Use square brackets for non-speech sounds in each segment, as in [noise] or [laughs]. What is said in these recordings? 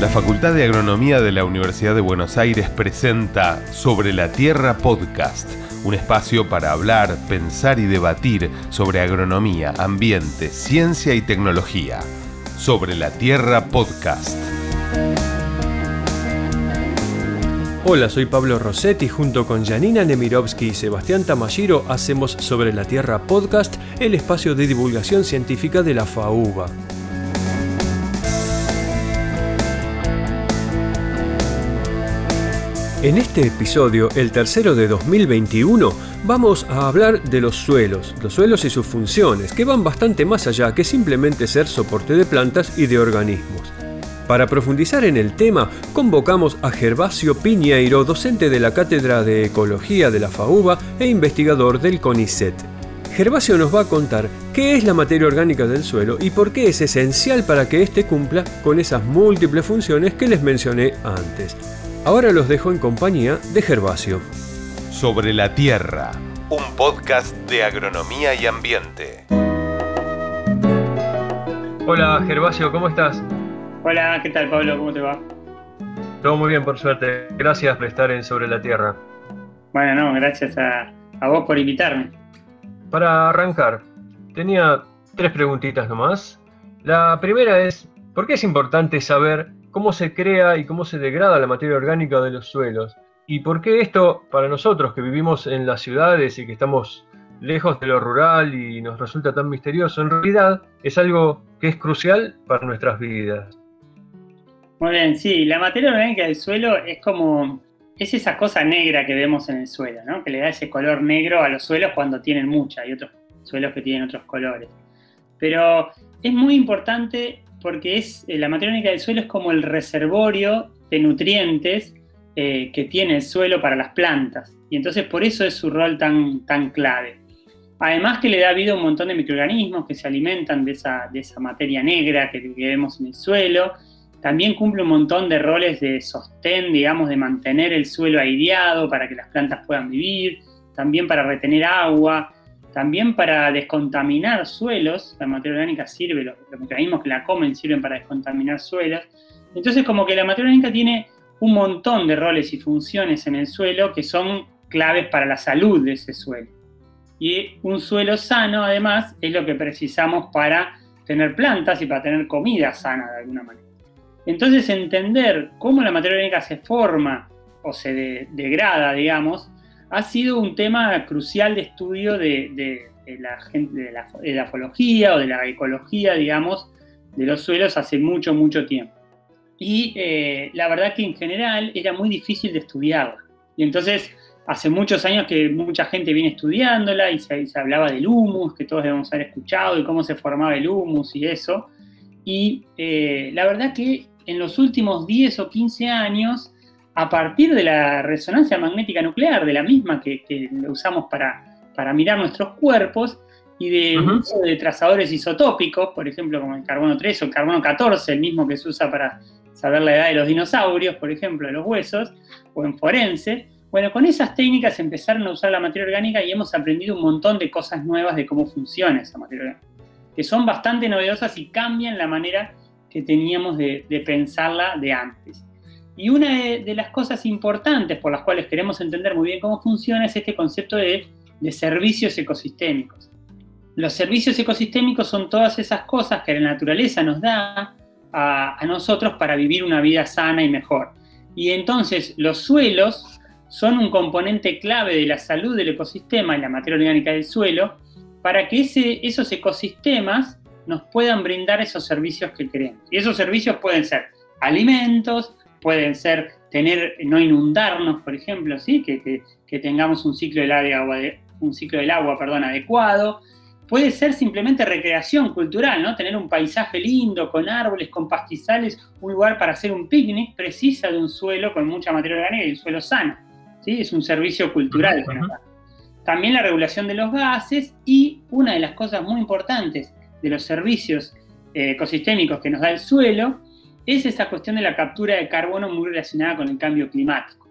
La Facultad de Agronomía de la Universidad de Buenos Aires presenta Sobre la Tierra Podcast, un espacio para hablar, pensar y debatir sobre agronomía, ambiente, ciencia y tecnología. Sobre la Tierra Podcast. Hola, soy Pablo Rossetti. Junto con Janina Nemirovsky y Sebastián Tamashiro hacemos Sobre la Tierra Podcast, el espacio de divulgación científica de la FAUBA. En este episodio, el tercero de 2021, vamos a hablar de los suelos, los suelos y sus funciones, que van bastante más allá que simplemente ser soporte de plantas y de organismos. Para profundizar en el tema, convocamos a Gervasio Piñeiro, docente de la Cátedra de Ecología de la FAUBA e investigador del CONICET. Gervasio nos va a contar qué es la materia orgánica del suelo y por qué es esencial para que éste cumpla con esas múltiples funciones que les mencioné antes. Ahora los dejo en compañía de Gervasio. Sobre la Tierra, un podcast de agronomía y ambiente. Hola Gervasio, ¿cómo estás? Hola, ¿qué tal Pablo? ¿Cómo te va? Todo muy bien, por suerte. Gracias por estar en Sobre la Tierra. Bueno, no, gracias a, a vos por invitarme. Para arrancar, tenía tres preguntitas nomás. La primera es, ¿por qué es importante saber cómo se crea y cómo se degrada la materia orgánica de los suelos. ¿Y por qué esto, para nosotros que vivimos en las ciudades y que estamos lejos de lo rural y nos resulta tan misterioso, en realidad es algo que es crucial para nuestras vidas? Muy bien, sí, la materia orgánica del suelo es como, es esa cosa negra que vemos en el suelo, ¿no? Que le da ese color negro a los suelos cuando tienen mucha, hay otros suelos que tienen otros colores. Pero es muy importante porque es, eh, la materia orgánica del suelo es como el reservorio de nutrientes eh, que tiene el suelo para las plantas. Y entonces por eso es su rol tan, tan clave. Además que le da vida a un montón de microorganismos que se alimentan de esa, de esa materia negra que, que, vemos en el suelo. También cumple un montón de roles de sostén, digamos, de mantener el suelo aireado para que las plantas puedan vivir. También para retener agua. También para descontaminar suelos, la materia orgánica sirve, los, los mecanismos que la comen sirven para descontaminar suelos. Entonces como que la materia orgánica tiene un montón de roles y funciones en el suelo que son claves para la salud de ese suelo. Y un suelo sano, además, es lo que precisamos para tener plantas y para tener comida sana de alguna manera. Entonces, entender cómo la materia orgánica se forma o se de, degrada, digamos, ha sido un tema crucial de estudio de, de, de la, de, la, de la o de la ecología, digamos, de los suelos hace mucho, mucho tiempo. Y eh, la verdad que en general era muy difícil de estudiarla. Y entonces, hace muchos años que mucha gente viene estudiándola y se, se hablaba del humus, que todos debemos haber escuchado, y cómo se formaba el humus y eso. Y eh, la verdad que en los últimos 10 o 15 años a partir de la resonancia magnética nuclear, de la misma que, que usamos para, para, mirar nuestros cuerpos, y de uh -huh. uso de trazadores isotópicos, por ejemplo, como el carbono 3 o el carbono 14, el mismo que se usa para saber la edad de los dinosaurios, por ejemplo, de los huesos, o en forense. Bueno, con esas técnicas empezaron a usar la materia orgánica y hemos aprendido un montón de cosas nuevas de cómo funciona esa materia orgánica, que son bastante novedosas y cambian la manera que teníamos de, de pensarla de antes. Y una de, las cosas importantes por las cuales queremos entender muy bien cómo funciona es este concepto de, servicios ecosistémicos. Los servicios ecosistémicos son todas esas cosas que la naturaleza nos da a, a nosotros para vivir una vida sana y mejor. Y entonces los suelos son un componente clave de la salud del ecosistema y la materia orgánica del suelo para que ese, esos ecosistemas nos puedan brindar esos servicios que queremos. Y esos servicios pueden ser alimentos, pueden ser tener, no inundarnos, por ejemplo, ¿sí? que, que, que tengamos un ciclo del agua, un ciclo del agua perdón, adecuado. Puede ser simplemente recreación cultural, ¿no? Tener un paisaje lindo, con árboles, con pastizales, un lugar para hacer un picnic, precisa de un suelo con mucha materia orgánica y un suelo sano. ¿sí? Es un servicio cultural. Uh -huh. También la regulación de los gases y una de las cosas muy importantes de los servicios eh, ecosistémicos que nos da el suelo es esa cuestión de la captura de carbono muy relacionada con el cambio climático.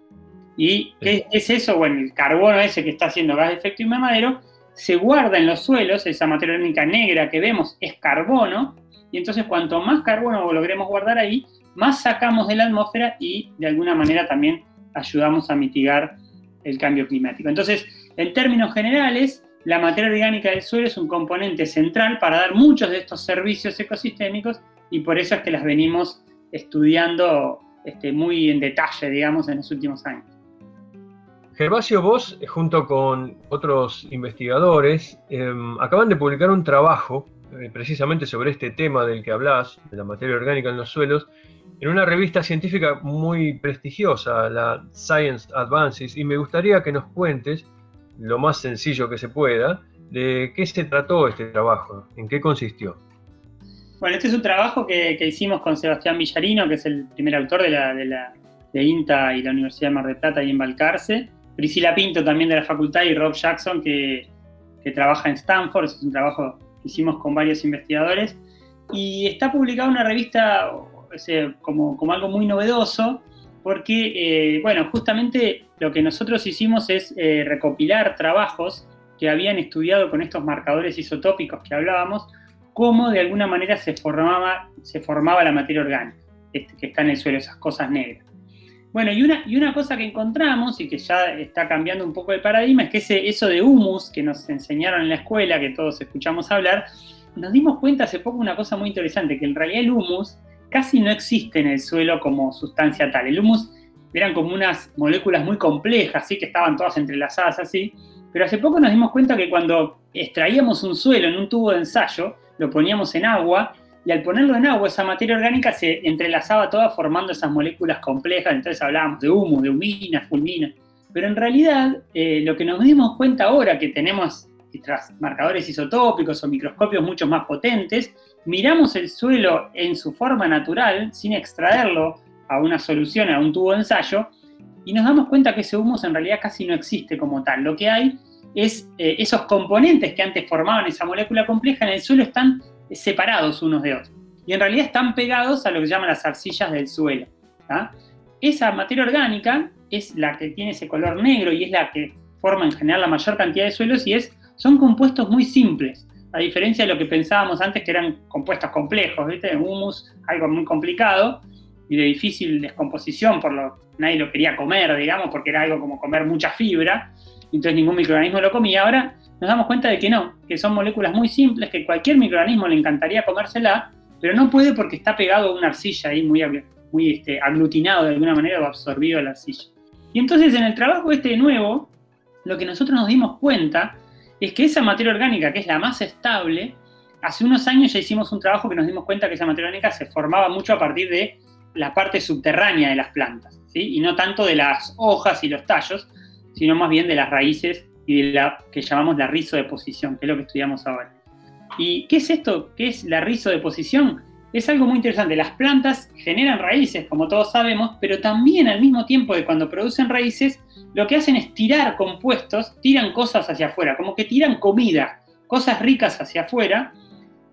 ¿Y qué es eso? Bueno, el carbono ese que está haciendo gas de efecto invernadero se guarda en los suelos, esa materia orgánica negra que vemos es carbono, y entonces cuanto más carbono logremos guardar ahí, más sacamos de la atmósfera y de alguna manera también ayudamos a mitigar el cambio climático. Entonces, en términos generales, la materia orgánica del suelo es un componente central para dar muchos de estos servicios ecosistémicos y por eso es que las venimos estudiando este, muy en detalle, digamos, en los últimos años. Gervasio, vos, junto con otros investigadores, em, acaban de publicar un trabajo eh, precisamente sobre este tema del que hablas, de la materia orgánica en los suelos, en una revista científica muy prestigiosa, la Science Advances, y me gustaría que nos cuentes, lo más sencillo que se pueda, de qué se trató este trabajo, en qué consistió. Bueno, este es un trabajo que, hicimos con Sebastián Villarino, que es el primer autor de, la, de, la, de INTA y la Universidad de Mar del Plata y en Balcarce. Priscila Pinto también de la facultad y Rob Jackson que, que trabaja en Stanford. Es un trabajo que hicimos con varios investigadores. Y está publicado en una revista como, como algo muy novedoso, porque, eh, bueno, justamente lo que nosotros hicimos es eh, recopilar trabajos que habían estudiado con estos marcadores isotópicos que hablábamos, cómo de alguna manera se formaba, la materia orgánica este, que está en el suelo, esas cosas negras. Bueno, y una, cosa que encontramos y que ya está cambiando un poco el paradigma es que eso de humus que nos enseñaron en la escuela, que todos escuchamos hablar, nos dimos cuenta hace poco una cosa muy interesante, que en realidad el humus casi no existe en el suelo como sustancia tal. El humus eran como unas moléculas muy complejas, ¿sí? que estaban todas entrelazadas así, pero hace poco nos dimos cuenta que cuando extraíamos un suelo en un tubo de ensayo, lo poníamos en agua, y al ponerlo en agua, esa materia orgánica se entrelazaba toda formando esas moléculas complejas, entonces hablábamos de humus, de humina, fulmina. Pero en realidad, eh, lo que nos dimos cuenta ahora que tenemos marcadores isotópicos o microscopios mucho más potentes, miramos el suelo en su forma natural, sin extraerlo a una solución, a un tubo de ensayo, y nos damos cuenta que ese humus en realidad casi no existe como tal. Lo que hay es eh, esos componentes que antes formaban esa molécula compleja en el suelo están separados unos de otros. Y en realidad están pegados a lo que llaman las arcillas del suelo. Esa materia orgánica es la que tiene ese color negro y es la que forma en general la mayor cantidad de suelos y es son compuestos muy simples, a diferencia de lo que pensábamos antes que eran compuestos complejos, ¿viste? Humus, algo muy complicado y de difícil descomposición, por lo nadie lo quería comer, digamos, porque era algo como comer mucha fibra, entonces ningún microorganismo lo comía. Ahora nos damos cuenta de que no, que son moléculas muy simples, que cualquier microorganismo le encantaría comérsela, pero no puede porque está pegado a una arcilla ahí muy, este, aglutinado de alguna manera o absorbido a la arcilla. Y entonces en el trabajo este nuevo, lo que nosotros nos dimos cuenta es que esa materia orgánica, que es la más estable, hace unos años ya hicimos un trabajo que nos dimos cuenta que esa materia orgánica se formaba mucho a partir de la parte subterránea de las plantas, y no tanto de las hojas y los tallos, sino más bien de las raíces y de la que llamamos la rizodeposición, que es lo que estudiamos ahora. ¿Y qué es esto? ¿Qué es la rizodeposición? Es algo muy interesante. Las plantas generan raíces, como todos sabemos, pero también al mismo tiempo de cuando producen raíces, lo que hacen es tirar compuestos, tiran cosas hacia afuera, como que tiran comida, cosas ricas hacia afuera,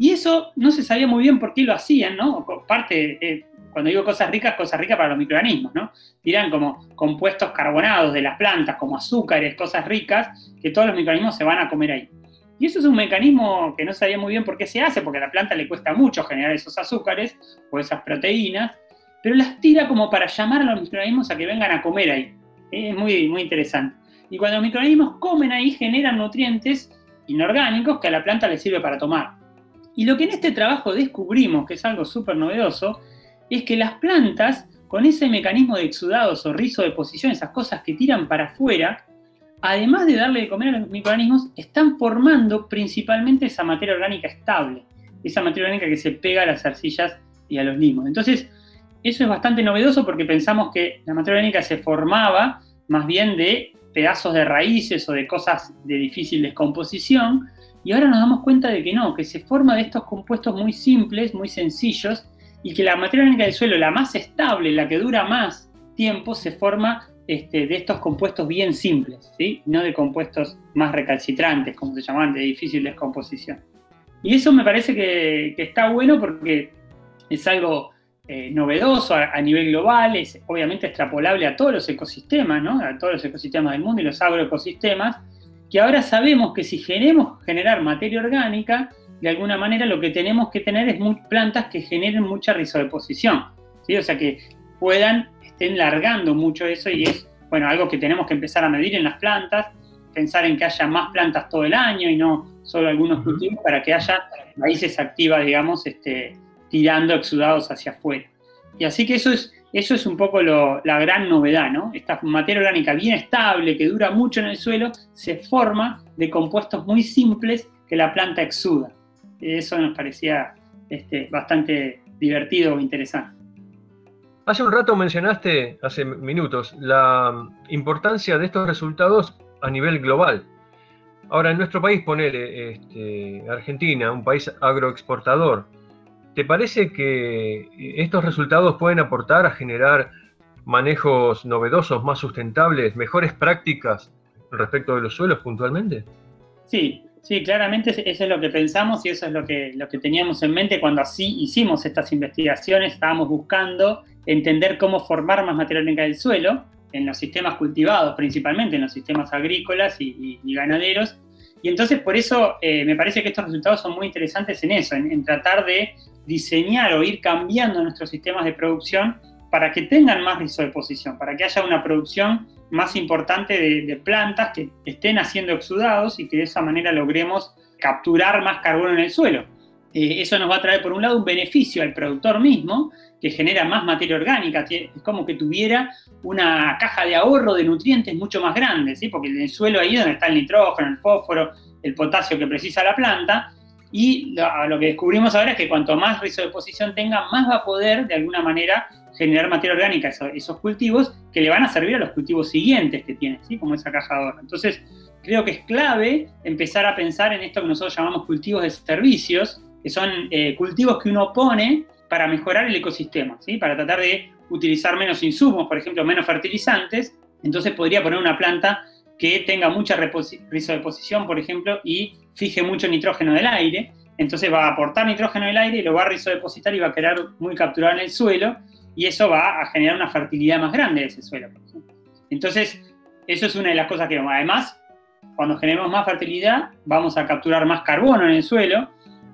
y eso no se sabía muy bien por qué lo hacían, ¿no? Parte, eh, cuando digo cosas ricas, cosas ricas para los microorganismos, ¿no? Tiran como compuestos carbonados de las plantas, como azúcares, cosas ricas, que todos los microorganismos se van a comer ahí. Y eso es un mecanismo que no sabía muy bien por qué se hace, porque a la planta le cuesta mucho generar esos azúcares o esas proteínas, pero las tira como para llamar a los microorganismos a que vengan a comer ahí. Es muy, muy interesante. Y cuando los microorganismos comen ahí, generan nutrientes inorgánicos que a la planta le sirve para tomar. Y lo que en este trabajo descubrimos, que es algo súper novedoso, es que las plantas, con ese mecanismo de exudados o rizo de posición, esas cosas que tiran para afuera, además de darle de comer a los microorganismos, están formando principalmente esa materia orgánica estable, esa materia orgánica que se pega a las arcillas y a los limos. Entonces, eso es bastante novedoso porque pensamos que la materia orgánica se formaba más bien de pedazos de raíces o de cosas de difícil descomposición, y ahora nos damos cuenta de que no, que se forma de estos compuestos muy simples, muy sencillos, y que la materia orgánica del suelo, la más estable, la que dura más tiempo, se forma este, de estos compuestos bien simples, ¿sí? no de compuestos más recalcitrantes, como se llamaban, de difícil descomposición. Y eso me parece que, está bueno porque es algo eh, novedoso a, nivel global, es obviamente extrapolable a todos los ecosistemas, ¿no? a todos los ecosistemas del mundo y los agroecosistemas, que ahora sabemos que si queremos generar materia orgánica, de alguna manera lo que tenemos que tener es plantas que generen mucha rizodeposición. ¿sí? O sea, que puedan, estén largando mucho eso y es, bueno, algo que tenemos que empezar a medir en las plantas, pensar en que haya más plantas todo el año y no solo algunos cultivos para que haya raíces activas, digamos, este, tirando exudados hacia afuera. Y así que eso es, eso es un poco la gran novedad, ¿no? Esta materia orgánica bien estable, que dura mucho en el suelo, se forma de compuestos muy simples que la planta exuda. Eso nos parecía este, bastante divertido o interesante. Hace un rato mencionaste, hace minutos, la importancia de estos resultados a nivel global. Ahora, en nuestro país, ponele este, Argentina, un país agroexportador, ¿te parece que estos resultados pueden aportar a generar manejos novedosos, más sustentables, mejores prácticas respecto de los suelos puntualmente? Sí, sí, claramente eso es lo que pensamos y eso es lo que, lo que teníamos en mente cuando así hicimos estas investigaciones, estábamos buscando entender cómo formar más materia orgánica del suelo en los sistemas cultivados, principalmente en los sistemas agrícolas y, ganaderos. Y entonces por eso eh, me parece que estos resultados son muy interesantes en eso, en, tratar de diseñar o ir cambiando nuestros sistemas de producción para que tengan más rizodeposición, para que haya una producción más importante de, plantas que estén haciendo exudados y que de esa manera logremos capturar más carbono en el suelo. Eh, eso nos va a traer, por un lado, un beneficio al productor mismo, que genera más materia orgánica, es como que tuviera una caja de ahorro de nutrientes mucho más grande, ¿sí? porque en el suelo ahí donde está el nitrógeno, el fósforo, el potasio que precisa la planta, y lo, que descubrimos ahora es que cuanto más rizodeposición tenga, más va a poder de alguna manera generar materia orgánica esos, cultivos que le van a servir a los cultivos siguientes que tiene, ¿sí? como esa caja de ahorro. Entonces, creo que es clave empezar a pensar en esto que nosotros llamamos cultivos de servicios, que son eh, cultivos que uno pone para mejorar el ecosistema, ¿sí? para tratar de utilizar menos insumos, por ejemplo, menos fertilizantes. Entonces podría poner una planta que tenga mucha rizodeposición, por ejemplo, y fije mucho nitrógeno del aire. Entonces va a aportar nitrógeno del aire y lo va a rizodepositar y va a quedar muy capturado en el suelo y eso va a generar una fertilidad más grande de ese suelo. Entonces, eso es una de las cosas que además, cuando generemos más fertilidad, vamos a capturar más carbono en el suelo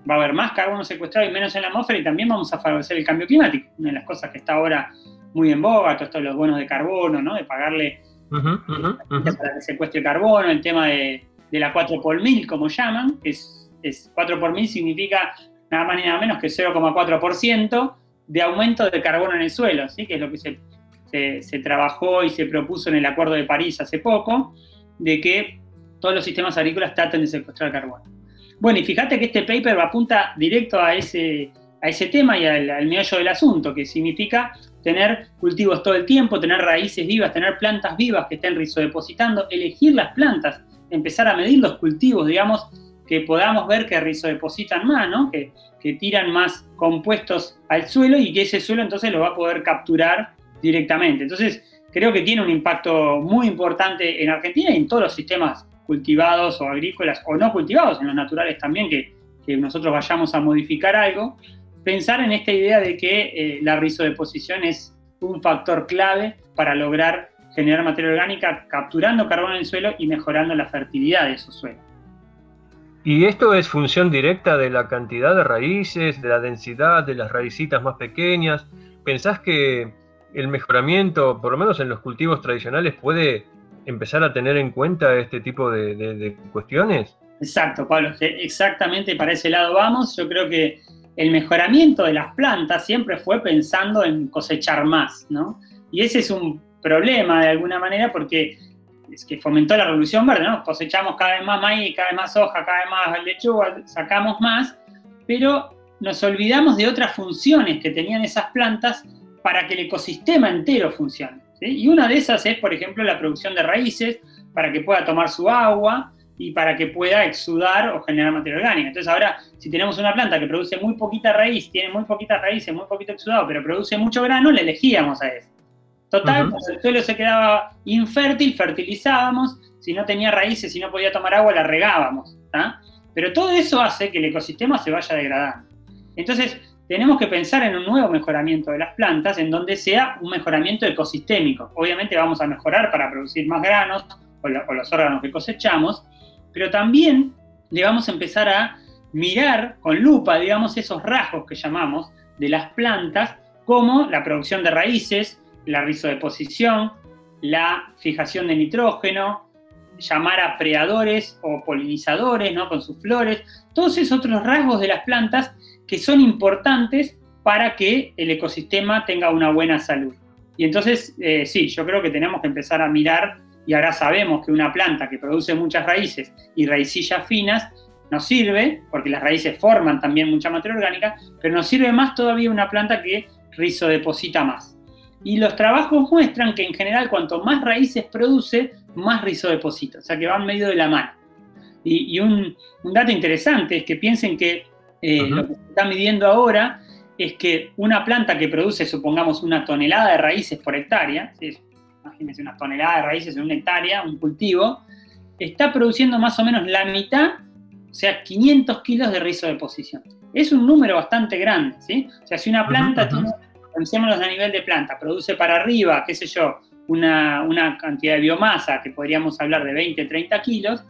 va a haber más carbono secuestrado y menos en la atmósfera y también vamos a favorecer el cambio climático. Una de las cosas que está ahora muy en boga, todo esto de los bonos de carbono, ¿no? De pagarle para que secuestre carbono, el tema de, la 4 por mil, como llaman, que es, 4 por mil significa nada más ni nada menos que 0,4% de aumento de carbono en el suelo, ¿sí? que es lo que se, se, trabajó y se propuso en el Acuerdo de París hace poco, de que todos los sistemas agrícolas traten de secuestrar carbono. Bueno, y fíjate que este paper apunta directo a ese, a ese tema y al, al meollo del asunto, que significa tener cultivos todo el tiempo, tener raíces vivas, tener plantas vivas que estén rizodepositando, elegir las plantas, empezar a medir los cultivos, digamos, que podamos ver que rizodepositan más, ¿no? que, que tiran más compuestos al suelo y que ese suelo entonces lo va a poder capturar directamente. Entonces, creo que tiene un impacto muy importante en Argentina y en todos los sistemas cultivados o agrícolas o no cultivados, en los naturales también, que, nosotros vayamos a modificar algo, pensar en esta idea de que eh, la rizodeposición es un factor clave para lograr generar materia orgánica capturando carbono en el suelo y mejorando la fertilidad de esos suelos. ¿Y esto es función directa de la cantidad de raíces, de la densidad de las raicitas más pequeñas? ¿Pensás que el mejoramiento, por lo menos en los cultivos tradicionales, puede empezar a tener en cuenta este tipo de, cuestiones? Exacto, Pablo, exactamente para ese lado vamos. Yo creo que el mejoramiento de las plantas siempre fue pensando en cosechar más, ¿no? Y ese es un problema de alguna manera porque es que fomentó la revolución verde, ¿no? Cosechamos cada vez más maíz, cada vez más soja, cada vez más lechuga, sacamos más, pero nos olvidamos de otras funciones que tenían esas plantas para que el ecosistema entero funcione. Y una de esas es, por ejemplo, la producción de raíces para que pueda tomar su agua y para que pueda exudar o generar materia orgánica. Entonces ahora, si tenemos una planta que produce muy poquita raíz, tiene muy poquitas raíces, muy poquito exudado, pero produce mucho grano, le elegíamos a eso. Total, cuando el suelo se quedaba infértil, fertilizábamos, si no tenía raíces, si no podía tomar agua, la regábamos. Pero todo eso hace que el ecosistema se vaya degradando. Entonces, tenemos que pensar en un nuevo mejoramiento de las plantas, en donde sea un mejoramiento ecosistémico. Obviamente vamos a mejorar para producir más granos o, los órganos que cosechamos, pero también le vamos a empezar a mirar con lupa, digamos, esos rasgos que llamamos de las plantas como la producción de raíces, la rizodeposición, la fijación de nitrógeno, llamar a predadores o polinizadores ¿no? con sus flores, todos esos otros rasgos de las plantas que son importantes para que el ecosistema tenga una buena salud. Y entonces, eh, sí, yo creo que tenemos que empezar a mirar, y ahora sabemos que una planta que produce muchas raíces y raicillas finas nos sirve, porque las raíces forman también mucha materia orgánica, pero nos sirve más todavía una planta que rizodeposita más. Y los trabajos muestran que en general cuanto más raíces produce, más rizodeposita, o sea que van medio de la mano. Y, un, dato interesante es que piensen que eh, lo que se está midiendo ahora es que una planta que produce, supongamos, una tonelada de raíces por hectárea, imagínense una tonelada de raíces en una hectárea, un cultivo, está produciendo más o menos la mitad, o sea, 500 kilos de rizodeposición. Es un número bastante grande, ¿sí? O sea, si una planta pensémoslo a nivel de planta, produce para arriba, qué sé yo, una, cantidad de biomasa que podríamos hablar de 20, 30 kilos,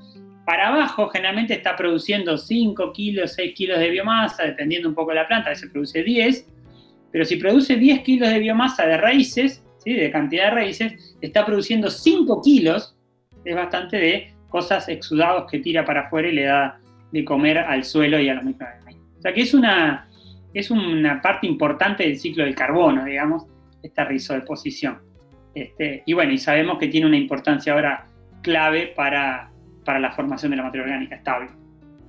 para abajo generalmente está produciendo 5 kilos, 6 kilos de biomasa, dependiendo un poco de la planta, a veces produce 10, pero si produce 10 kilos de biomasa de raíces, ¿sí? de cantidad de raíces, está produciendo 5 kilos, es bastante de cosas exudados que tira para afuera y le da de comer al suelo y a los microorganismos. O sea que es una, es una parte importante del ciclo del carbono, digamos, esta rizodeposición. Este, y bueno, y sabemos que tiene una importancia ahora clave para, para la formación de la materia orgánica estable.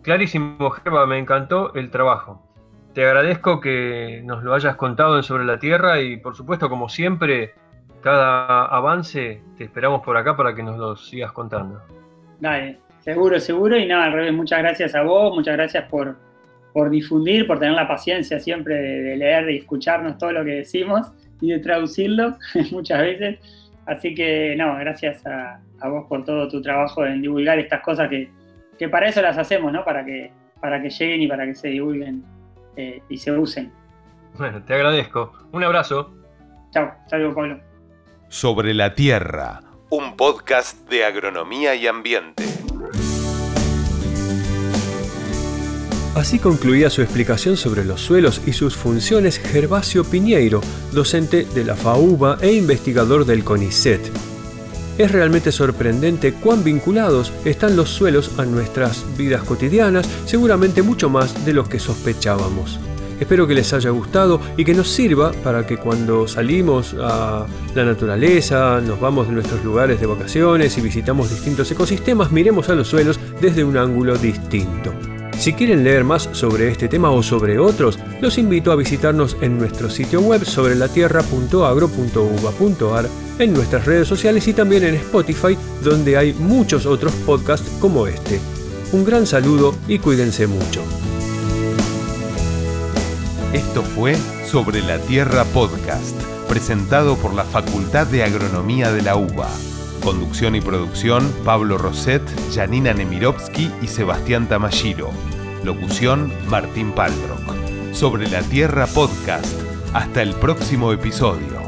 Clarísimo, Gerba, me encantó el trabajo. Te agradezco que nos lo hayas contado Sobre la Tierra y por supuesto, como siempre, cada avance te esperamos por acá para que nos lo sigas contando. Dale, seguro, seguro. Y nada, al revés, muchas gracias a vos, muchas gracias por, por difundir, por tener la paciencia siempre de, leer y escucharnos todo lo que decimos y de traducirlo [laughs] muchas veces. Así que no, gracias a, vos por todo tu trabajo en divulgar estas cosas que, para eso las hacemos, ¿no? Para que, para que lleguen y para que se divulguen eh, y se usen. Bueno, te agradezco. Un abrazo. Chao, saludos Pablo. Sobre la Tierra, un podcast de agronomía y ambiente. Así concluía su explicación sobre los suelos y sus funciones Gervasio Piñeiro, docente de la FAUBA e investigador del CONICET. Es realmente sorprendente cuán vinculados están los suelos a nuestras vidas cotidianas, seguramente mucho más de lo que sospechábamos. Espero que les haya gustado y que nos sirva para que cuando salimos a la naturaleza, nos vamos de nuestros lugares de vacaciones y visitamos distintos ecosistemas, miremos a los suelos desde un ángulo distinto. Si quieren leer más sobre este tema o sobre otros, los invito a visitarnos en nuestro sitio web sobre latierra.agro.uva.ar, en nuestras redes sociales y también en Spotify, donde hay muchos otros podcasts como este. Un gran saludo y cuídense mucho. Esto fue Sobre la Tierra Podcast, presentado por la Facultad de Agronomía de la UBA. Conducción y producción, Pablo Roset, Janina Nemirovsky y Sebastián Tamashiro. Locución, Martín Paldrock. Sobre la Tierra Podcast. Hasta el próximo episodio.